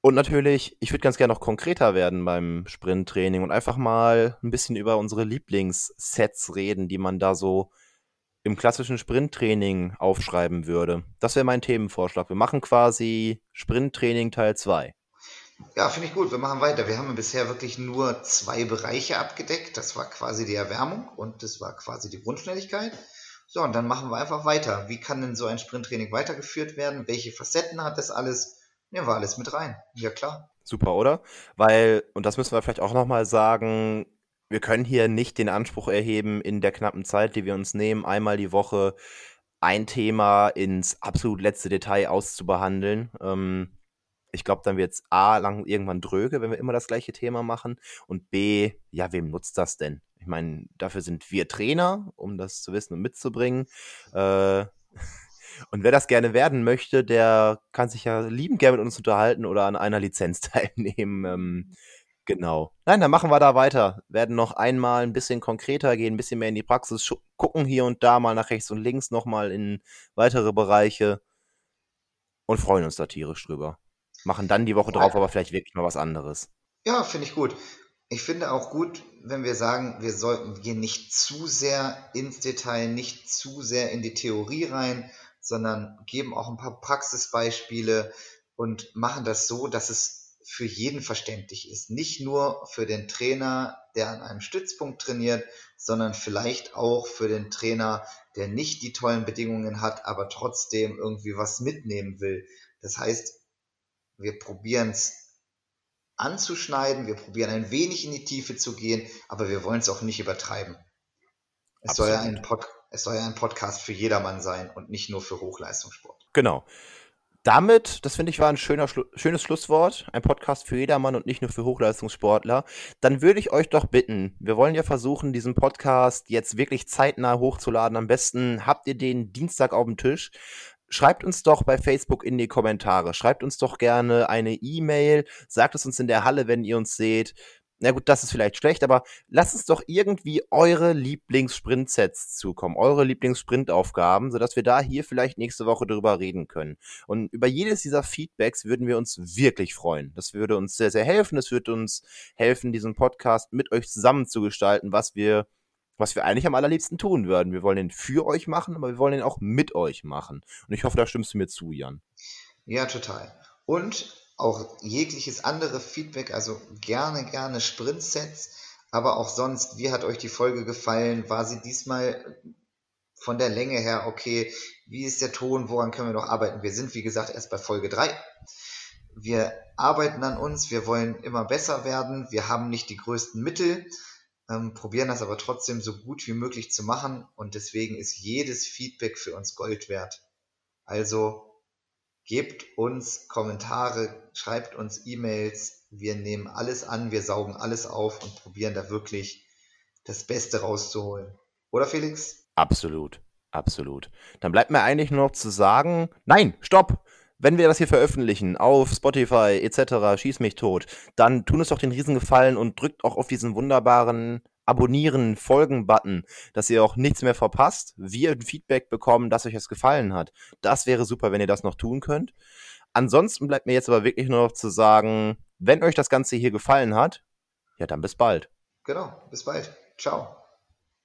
und natürlich, ich würde ganz gerne noch konkreter werden beim Sprinttraining und einfach mal ein bisschen über unsere Lieblingssets reden, die man da so im klassischen Sprinttraining aufschreiben würde. Das wäre mein Themenvorschlag. Wir machen quasi Sprinttraining Teil 2. Ja, finde ich gut. Wir machen weiter. Wir haben bisher wirklich nur zwei Bereiche abgedeckt. Das war quasi die Erwärmung und das war quasi die Grundschnelligkeit. So, und dann machen wir einfach weiter. Wie kann denn so ein Sprinttraining weitergeführt werden? Welche Facetten hat das alles? Nehmen wir alles mit rein. Ja, klar. Super, oder? Weil, und das müssen wir vielleicht auch nochmal sagen, wir können hier nicht den Anspruch erheben, in der knappen Zeit, die wir uns nehmen, einmal die Woche ein Thema ins absolut letzte Detail auszubehandeln. Ähm, ich glaube, dann wird es A, lang irgendwann dröge, wenn wir immer das gleiche Thema machen. Und B, ja, wem nutzt das denn? Ich meine, dafür sind wir Trainer, um das zu wissen und mitzubringen. Äh, und wer das gerne werden möchte, der kann sich ja liebend gerne mit uns unterhalten oder an einer Lizenz teilnehmen. Ähm, genau. Nein, dann machen wir da weiter. Werden noch einmal ein bisschen konkreter gehen, ein bisschen mehr in die Praxis, gucken hier und da mal nach rechts und links nochmal in weitere Bereiche und freuen uns da tierisch drüber. Machen dann die Woche drauf aber vielleicht wirklich mal was anderes. Ja, finde ich gut. Ich finde auch gut, wenn wir sagen, wir sollten gehen nicht zu sehr ins Detail, nicht zu sehr in die Theorie rein, sondern geben auch ein paar Praxisbeispiele und machen das so, dass es für jeden verständlich ist. Nicht nur für den Trainer, der an einem Stützpunkt trainiert, sondern vielleicht auch für den Trainer, der nicht die tollen Bedingungen hat, aber trotzdem irgendwie was mitnehmen will. Das heißt, wir probieren es anzuschneiden, wir probieren ein wenig in die Tiefe zu gehen, aber wir wollen es auch nicht übertreiben. Es soll ja ein Podcast es soll ja ein Podcast für jedermann sein und nicht nur für Hochleistungssport. Genau. Damit, das finde ich war ein schöner, schönes Schlusswort, ein Podcast für jedermann und nicht nur für Hochleistungssportler. Dann würde ich euch doch bitten, wir wollen ja versuchen, diesen Podcast jetzt wirklich zeitnah hochzuladen. Am besten habt ihr den Dienstag auf dem Tisch. Schreibt uns doch bei Facebook in die Kommentare. Schreibt uns doch gerne eine E-Mail. Sagt es uns in der Halle, wenn ihr uns seht na gut, das ist vielleicht schlecht, aber lasst uns doch irgendwie eure Lieblings-Sprint-Sets zukommen, eure Lieblings-Sprint-Aufgaben, sodass wir da hier vielleicht nächste Woche drüber reden können. Und über jedes dieser Feedbacks würden wir uns wirklich freuen. Das würde uns sehr, sehr helfen. Das würde uns helfen, diesen Podcast mit euch zusammen zu gestalten, was wir was wir eigentlich am allerliebsten tun würden. Wir wollen den für euch machen, aber wir wollen den auch mit euch machen. Und ich hoffe, da stimmst du mir zu, Jan. Ja, total. Und auch jegliches andere Feedback, also gerne, gerne Sprintsets, aber auch sonst, wie hat euch die Folge gefallen? War sie diesmal von der Länge her okay? Wie ist der Ton? Woran können wir noch arbeiten? Wir sind, wie gesagt, erst bei Folge 3. Wir arbeiten an uns, wir wollen immer besser werden, wir haben nicht die größten Mittel, ähm, probieren das aber trotzdem so gut wie möglich zu machen und deswegen ist jedes Feedback für uns Gold wert. Also Gebt uns Kommentare, schreibt uns E-Mails. Wir nehmen alles an, wir saugen alles auf und probieren da wirklich das Beste rauszuholen. Oder Felix? Absolut, absolut. Dann bleibt mir eigentlich nur noch zu sagen, nein, stopp! Wenn wir das hier veröffentlichen auf Spotify etc., schieß mich tot, dann tun es doch den Riesengefallen und drückt auch auf diesen wunderbaren Abonnieren, Folgen-Button, dass ihr auch nichts mehr verpasst, wir ein Feedback bekommen, dass euch das gefallen hat. Das wäre super, wenn ihr das noch tun könnt. Ansonsten bleibt mir jetzt aber wirklich nur noch zu sagen, wenn euch das Ganze hier gefallen hat, ja dann bis bald. Genau, bis bald. Ciao.